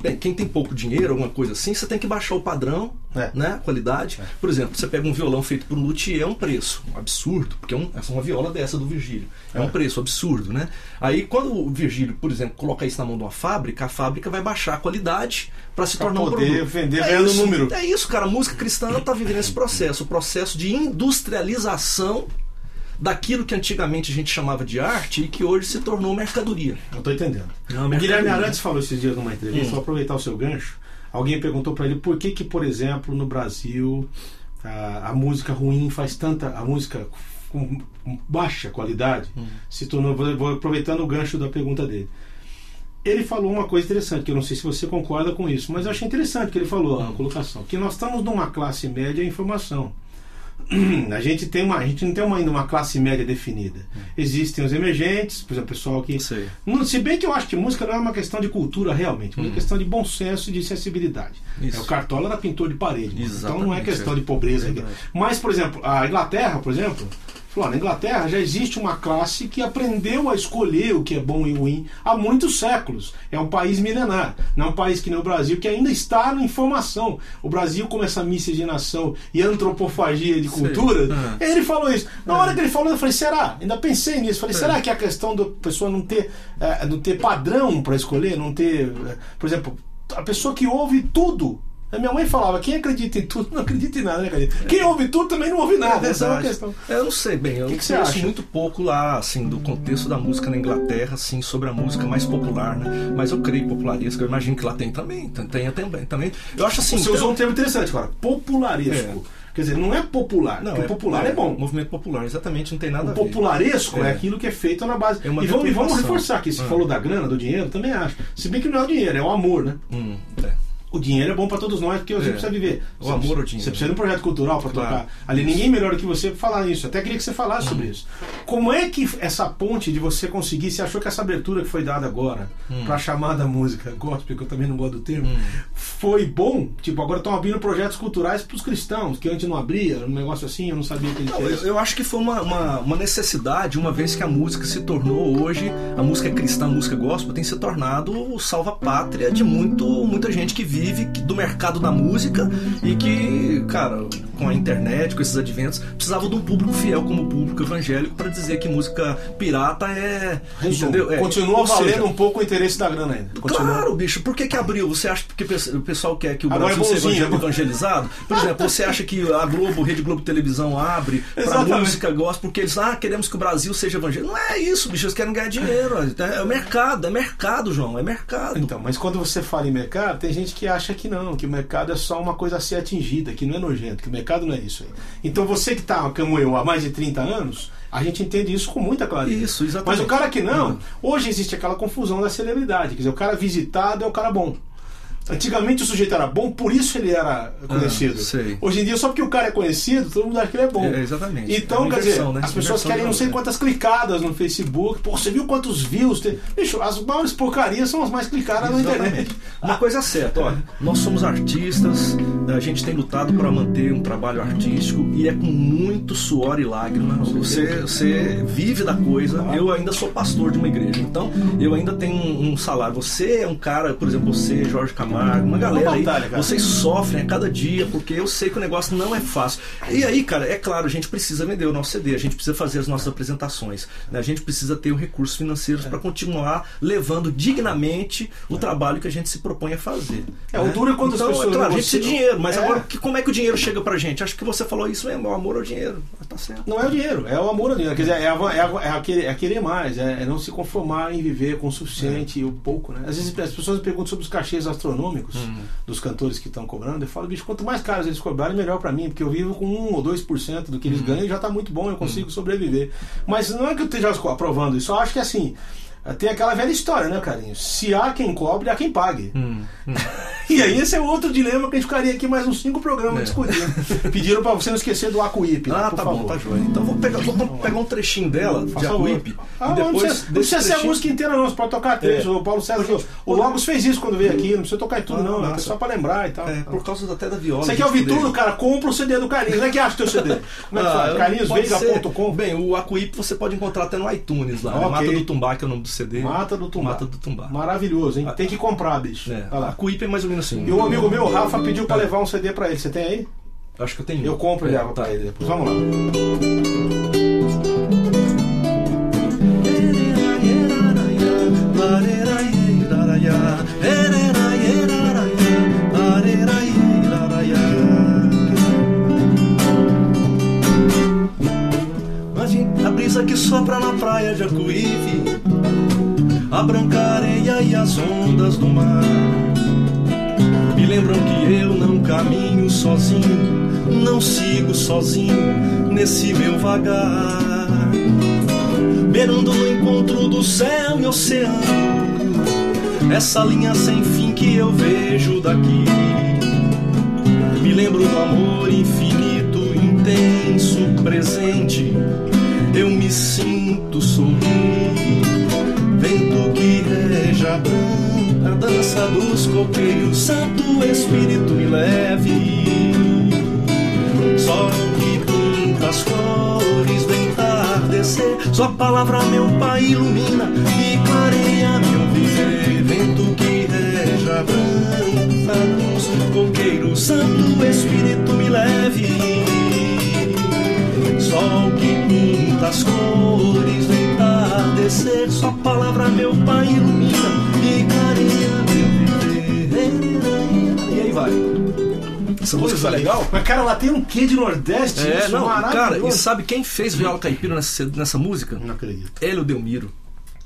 Bem, quem tem pouco dinheiro, alguma coisa assim, você tem que baixar o padrão, É. né? A qualidade. Por exemplo, você pega um violão feito por um luthier, é um preço um absurdo, porque é, um, é uma viola dessa do Virgílio. É um preço absurdo, né? Aí quando o Virgílio, por exemplo, coloca isso na mão de uma fábrica, a fábrica vai baixar a qualidade para se Pra tornar um poder produto. vender é vendo número. É isso, cara. A música cristã está vivendo esse processo, o processo de industrialização daquilo que antigamente a gente chamava de arte e que hoje se tornou mercadoria. Eu tô entendendo. Uma o Guilherme. Arantes falou esses dias numa entrevista, Hum. vou aproveitar o seu gancho. Alguém perguntou para ele por que que, por exemplo, no Brasil a, a música ruim faz tanta a música com baixa qualidade Hum. se tornou vou, aproveitando o gancho da pergunta dele. Ele falou uma coisa interessante, que eu não sei se você concorda com isso, mas eu achei interessante que ele falou, Hum. a colocação, que nós estamos numa classe média em informação. A gente tem uma, a gente não tem uma, ainda uma classe média definida. Existem os emergentes, por exemplo, pessoal que Sei. não, se bem que eu acho que música não é uma questão de cultura realmente, mas é uma questão de bom senso e de sensibilidade. Isso. É, o Cartola era pintor de parede, então não é questão é. de pobreza. Verdade. Mas, por exemplo, a Inglaterra, por exemplo, falou, na Inglaterra já existe uma classe que aprendeu a escolher o que é bom e ruim há muitos séculos. É um país milenar, não é um país que nem o Brasil, que ainda está na informação. O Brasil, com essa miscigenação e antropofagia de Sei. cultura, Ah. ele falou isso. Na hora que ele falou, eu falei, será? Ainda pensei nisso. Falei, É. será que é a questão da pessoa não ter, eh, não ter padrão para escolher, não ter. eh, por exemplo, a pessoa que ouve tudo. A minha mãe falava, quem acredita em tudo não acredita em nada, né, cara? Quem ouve tudo também não ouve nada. Essa é uma questão. Eu não sei bem, eu Que que você conheço acha? muito pouco lá, assim, do contexto da música na Inglaterra, assim, sobre a música mais popular, né? Mas eu creio popularesca, eu imagino que lá tem também, tem, também, também. Eu acho assim. Você tem- usou um termo interessante, cara. Popularesco. Quer dizer, não é popular. Não, porque popular é, bom. Movimento popular, exatamente, não tem nada O a ver. popularesco é. É. aquilo que é feito na base. É e, vamos, e vamos reforçar aqui. Você Ah. falou da grana, do dinheiro, também acho. Se bem que não é o dinheiro, é o amor, né? Hum, é. O dinheiro é bom para todos nós, porque você É. precisa viver. O Você- amor ao dinheiro. Você precisa de um projeto cultural para Claro. tocar. Ali ninguém melhor do que você pra falar isso. Até queria que você falasse sobre Hum. isso. Como é que essa ponte de você conseguir, você achou que essa abertura que foi dada agora Hum. para a chamada música gospel, que eu também não gosto do termo, foi bom? Tipo, agora estão abrindo projetos culturais para os cristãos, que antes não abria, um negócio assim, eu não sabia que ele Não, eu, eu acho que foi uma, uma, uma necessidade, uma vez que a música se tornou hoje, a música cristã, a música gospel, tem se tornado o salva-pátria de muito, muita gente que vive que- do mercado da música e que, cara, com a internet, com esses adventos, precisava de um público fiel como o público evangélico para dizer que música pirata é. Resumo, entendeu? É, Continua valendo seja, um pouco o interesse da grana ainda. Continua. Claro, bicho, por que, que abriu? Você acha que o pessoal quer que o Agora Brasil é seja evangelizado? Por exemplo, você acha que a Globo, Rede Globo Televisão abre pra Exatamente. música gospel porque eles, ah, queremos que o Brasil seja evangélico? Não é isso, bicho, eles querem ganhar dinheiro. É o mercado, é mercado, João, é mercado. Então, mas quando você fala em mercado, tem gente que acha que não, que o mercado é só uma coisa a ser atingida, que não é nojento, que o mercado não é isso aí. Então você que está, como eu, há mais de 30 anos, a gente entende isso com muita clareza. Isso, exatamente. Mas o cara que não, Uhum. hoje existe aquela confusão da celebridade, quer dizer, o cara visitado é o cara bom. Antigamente o sujeito era bom, por isso ele era conhecido. Ah. Hoje em dia, só porque o cara é conhecido, todo mundo acha que ele é bom. É, exatamente. Então, É quer dizer, né? as pessoas querem não sei valor. quantas clicadas no Facebook. Pô, você viu quantos views? Tem... Bicho, as maiores porcarias são as mais clicadas na internet. Exatamente. Uma coisa é certa, olha, nós somos artistas, a gente tem lutado para manter um trabalho artístico e é com muito suor e lágrima. Você, você vive da coisa. Eu ainda sou pastor de uma igreja, então eu ainda tenho um, um salário. Você é um cara, por exemplo, você, Jorge Camargo, Camargo, uma galera Uma aí. batalha, cara. Vocês sofrem a cada dia, porque eu sei que o negócio não é fácil. E aí, cara, é claro, a gente precisa vender o nosso CD, a gente precisa fazer as nossas apresentações, né? a gente precisa ter recursos financeiros para continuar levando dignamente o trabalho que a gente se propõe a fazer. É, o duro é quando as então, pessoas é claro, a gente precisa de dinheiro, mas É. agora que- como é que o dinheiro chega pra gente? Acho que você falou isso mesmo, o amor ao dinheiro. Ah, Tá certo. Não é o dinheiro, é o amor ao dinheiro. Quer dizer, é, a- é, a- é, querer, é querer mais, é, é não se conformar em viver com o suficiente e o pouco, né? Às vezes as pessoas me perguntam sobre os cachês astronômicos dos cantores que estão cobrando. Eu falo, bicho, quanto mais caros eles cobrarem, melhor pra mim, porque eu vivo com 1 ou 2% do que eles ganham e já tá muito bom, eu consigo sobreviver. Mas não é que eu esteja aprovando isso, eu acho que assim. Tem aquela velha história, né, carinho? Se há quem cobre, há quem pague. Hum, E aí esse é outro dilema que a gente ficaria aqui mais uns cinco programas É. discutindo. Pediram pra você não esquecer do Acuípe, Ah, tá favor. bom, tá joia. Então vou pegar, vou pegar um trechinho dela, de Por favor. Acuípe, Ah, e não depois precisa, não precisa ser a música inteira, não. Você pode tocar três. É. O Paulo César. Porque- o Logos fez isso quando veio aqui. Não precisa tocar em tudo, Ah, não. É só pra lembrar e tal. É, por causa até da viola. Você quer ouvir tudo, cara? Compra o CD do Carlinhos. Como é que acha o teu CD? Como é que Ah, Carlinhosveiga.com. Bem, o Acuípe você pode encontrar até no iTunes lá. Ok. Mata do Tumbá, que é o nome do CD. Mata do Tumbá. Mata do Tumbá. Maravilhoso, hein? Tem que comprar, bicho. É, Vai lá. Acuípe é mais ou menos assim. E um amigo meu, Rafa, pediu pra levar um CD pra ele. Você tem aí? Acho que eu tenho. Eu compro e É, levo tá. pra ele depois. Vamos lá. A branca areia e as ondas do mar Me lembram que eu não caminho sozinho Não sigo sozinho nesse meu vagar Beirando no encontro do céu e oceano Essa linha sem fim que eu vejo daqui me lembro do amor infinito, intenso, presente. Eu me sinto sorrir. Vento que rege a dan- a dança dos coqueiros, Santo Espírito me leve. Sol que pinta as cores do entardecer. Sua palavra, meu Pai, ilumina e clareia meu viver. Vento que rege a dança dos coqueiros, Santo Espírito me leve. Sol que pinta as cores do entardecer. Sua palavra, meu Pai, ilumina vai. Essa música tá legal? Mas, cara, lá tem um quê de Nordeste? É, isso, não, cara, e sabe quem fez viola caipira nessa, nessa música? Não acredito. Hélio Delmiro.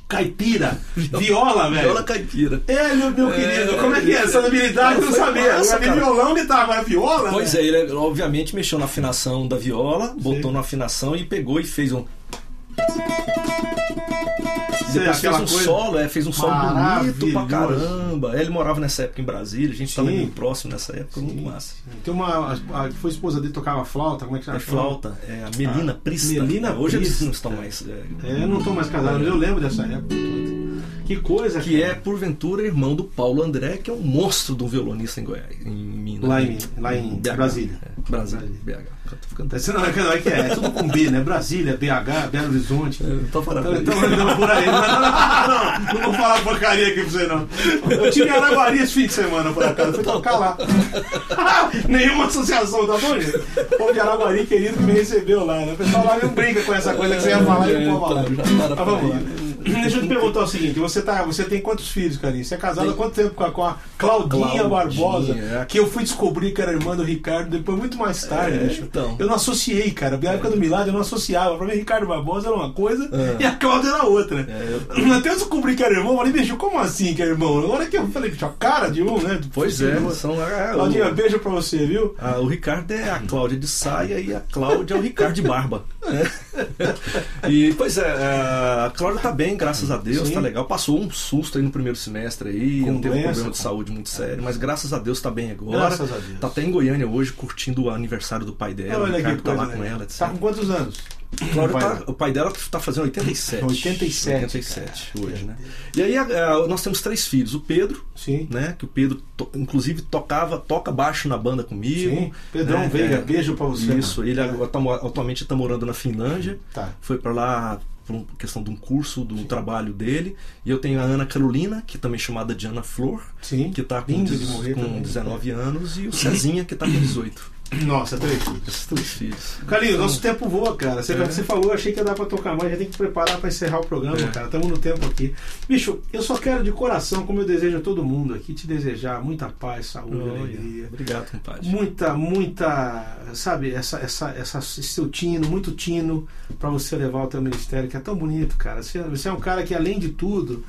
Caipira, viola, velho. Viola caipira. É, meu, meu É, querido, como é que é? Essa habilidade eu não foi sabia. massa, Eu sabia cara. violão, guitarra, agora viola? Pois né? é, ele obviamente mexeu na afinação da viola, botou na afinação e pegou e fez um. Depois fez um coisa- solo, é, fez um solo bonito pra caramba. Ele morava nessa época em Brasília, a gente estava Sim. muito próximo nessa época, muito massa. Tem uma. A, a, foi esposa dele tocava flauta, como é que chama? É flauta, é a Melina Ah, Prista. Melina Hoje eles Prista. não estão mais. é, É, eu não tô mais casado, mas eu lembro dessa época. toda. Que coisa, que é, cara. porventura, irmão do Paulo André, que é um monstro um violonista em Goiás, em Minas. Lá em- lá em BH. Brasília. É, Brasília, BH. Eu tô ficando Esse não é, não é que é, é tudo com B, né? Brasília, BH, Belo Horizonte. Eu tô falando. Então, então não, por aí. Não, não, não, vou falar porcaria aqui pra você, não. Eu tive em Araguari esse fim de semana, por acaso. Fui tocar lá. Nenhuma associação, tá bom, gente? O povo de Araguari, querido, que me recebeu lá. Né? O pessoal lá não brinca com essa coisa que você ia falar e não pode falar. Então, Mas vamos lá. Deixa eu te perguntar o seguinte: você, tá, você tem quantos filhos, Carinho? Você é casado há quanto tempo com a, com a Claudinha, Claudinha, Barbosa? é. Que eu fui descobrir que era irmã do Ricardo depois, muito mais tarde, É, então. Eu não associei, cara. Na época do Milagre eu não associava. Pra mim, Ricardo Barbosa era uma coisa É. e a Cláudia era outra. É, Até eu descobri que era irmão, eu falei, bicho, como assim que é irmão? Agora que eu falei, bicho, a cara de um, né? Pois é, são. é, Claudinha, o- beijo pra você, viu? Ah, o Ricardo é a Cláudia de saia e a Cláudia é o Ricardo de barba. É. E, pois é, a Cláudia tá bem, graças a Deus, Sim. tá legal. Passou um susto aí no primeiro semestre aí, Com não teve um problema de com- saúde muito sério, mas graças a Deus tá bem agora. Graças a Deus. Tá até em Goiânia hoje curtindo o aniversário do pai dela. o Ricardo tá lá com né? ela, etc. Tá com quantos anos? Cláudia O pai tá- dela. o pai dela tá fazendo 87. 87, 87 hoje, né? E aí a- a- nós temos três filhos. O Pedro, Sim. né? Que o Pedro, to- inclusive, tocava, toca baixo na banda comigo. Sim. Pedrão né? Veiga, É. beijo pra você. Isso, ele É. atualmente está morando na Finlândia. Tá. Foi para lá por questão de um curso do Sim. trabalho dele. E eu tenho a Ana Carolina, que também é chamada de Ana Flor, Sim. que está com, com 19 anos, e o Cezinha, que está com 18. Nossa, três filhos. Três filhos. Nosso tempo voa, cara. Você, é. você falou, achei que ia dar pra tocar mais. Já tem que preparar pra encerrar o programa, é. cara. Estamos no tempo aqui. Bicho, eu só quero de coração, como eu desejo a todo mundo aqui, te desejar muita paz, saúde, alegria. Obrigado, compadre. Muita, muita, sabe, essa, essa, essa, esse seu tino, muito tino pra você levar o teu ministério, que é tão bonito, cara. Você, você é um cara que, além de tudo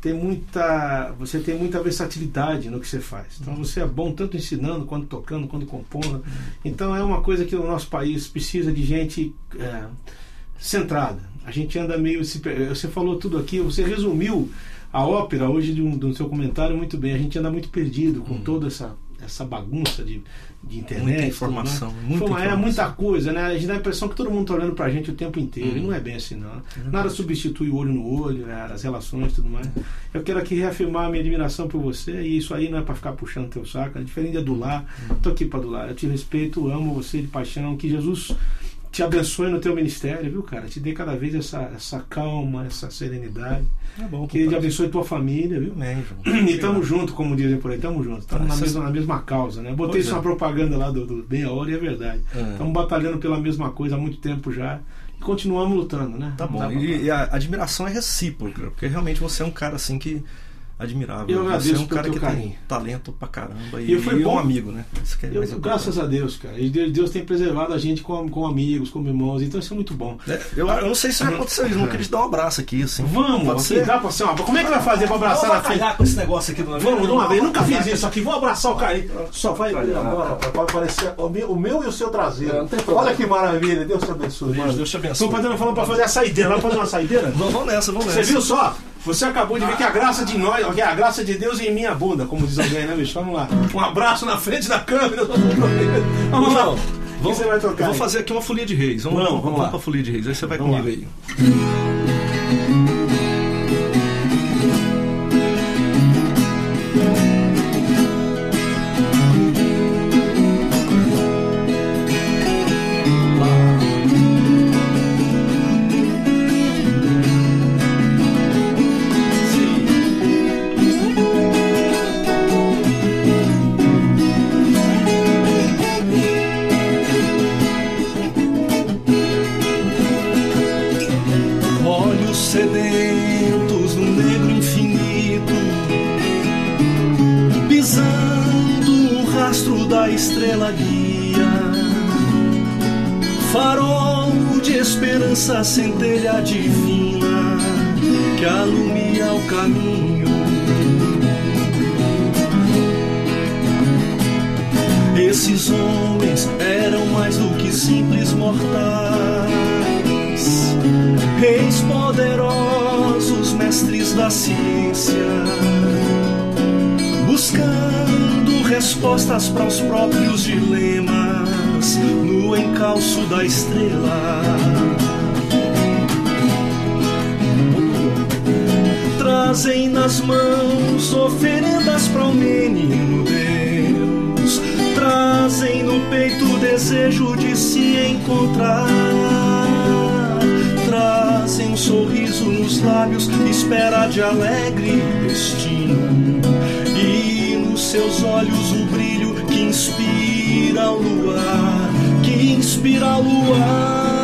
tem muita você tem muita versatilidade no que você faz então uhum. você é bom tanto ensinando quanto tocando quanto compondo uhum. então é uma coisa que o nosso país precisa de gente é, centrada a gente anda meio você falou tudo aqui você resumiu a ópera hoje de um, do seu comentário muito bem a gente anda muito perdido com uhum. toda essa essa bagunça de de internet. Muita informação. Tudo, né? muita, informação. É muita coisa, né? A gente dá a impressão que todo mundo está olhando para a gente o tempo inteiro. Uhum. E não é bem assim, não. Uhum. Nada substitui o olho no olho, né? as relações e tudo mais. Eu quero aqui reafirmar a minha admiração por você. E isso aí não é para ficar puxando teu saco. É diferente de adular. Estou aqui para adular. Eu te respeito, amo você de paixão. Que Jesus te abençoe no teu ministério, viu, cara? Te dê cada vez essa, essa calma, essa serenidade. É bom, que Ele abençoe tua família, viu? Amém, João. E tamo junto, como dizem por aí, tamo junto. Tamo na mesma, na mesma causa, né? Botei isso é. na propaganda lá do, do Bem a Hora e é verdade. Estamos é. batalhando pela mesma coisa há muito tempo já. E continuamos lutando, né? Tá bom. E, e, a admiração é recíproca, porque realmente você é um cara assim que admirável. Eu agradeço Você é um cara que carinho. tem talento pra caramba e, e foi bom. um amigo, né? É eu, graças a Deus, cara. E Deus tem preservado a gente com, com amigos, com irmãos, então isso é muito bom. É, eu, eu, não sei se vai acontecer isso, não queria te dar um abraço aqui, assim. Vamos, aqui, dá pra ser uma... Como é que vai fazer pra abraçar na frente? com esse negócio aqui do Vamos, de uma vez, nunca fiz isso aqui, vou abraçar o cara Só vai agora, pode aparecer o meu, o meu e o seu traseiro. Olha que maravilha, Deus te abençoe. Deus te abençoe. Estou fazendo falando pra fazer a saideira, vamos fazer uma saideira? Vamos nessa, vamos nessa. Você viu só? Você acabou de ver que a graça de nós, a graça de Deus em minha bunda, como diz alguém, né, bicho? Vamos lá. Um abraço na frente da câmera. Vamos lá. Vamos, você vai tocar? Eu vou fazer aqui uma folia de reis. Vamos, vamos, vamos, vamos lá. pra folia de reis. Aí você vai vamos comigo lá. aí. Desejo de se encontrar. Trazem um sorriso nos lábios, espera de alegre destino seus olhos o brilho que inspira o luar, que inspira o luar.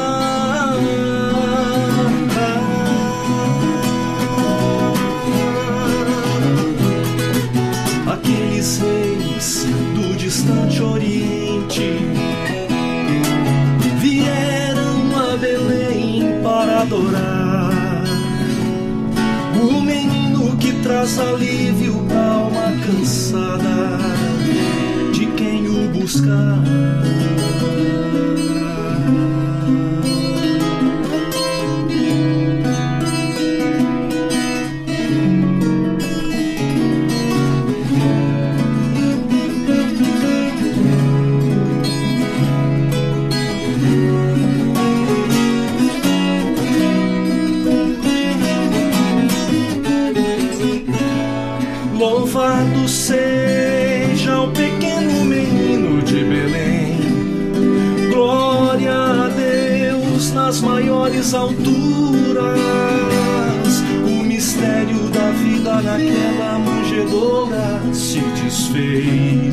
Traz alívio alma cansada de quem o buscar.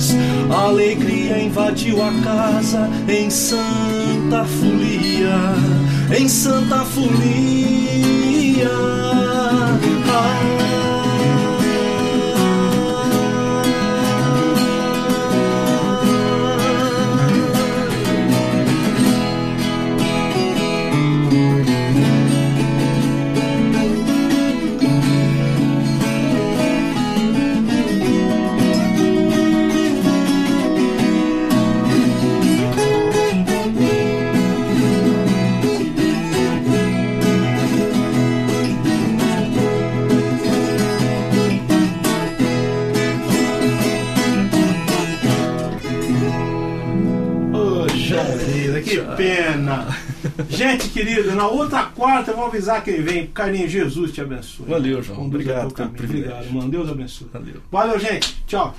Desfez. A alegria invadiu a casa em santa folia, em santa folia. Ah, pena. Gente querida, na outra quarta eu vou avisar quem vem. Carlinhos, Jesus te abençoe. Valeu, João. Obrigado pelo. Obrigado, mano. Deus abençoe. Valeu. Valeu, gente. Tchau.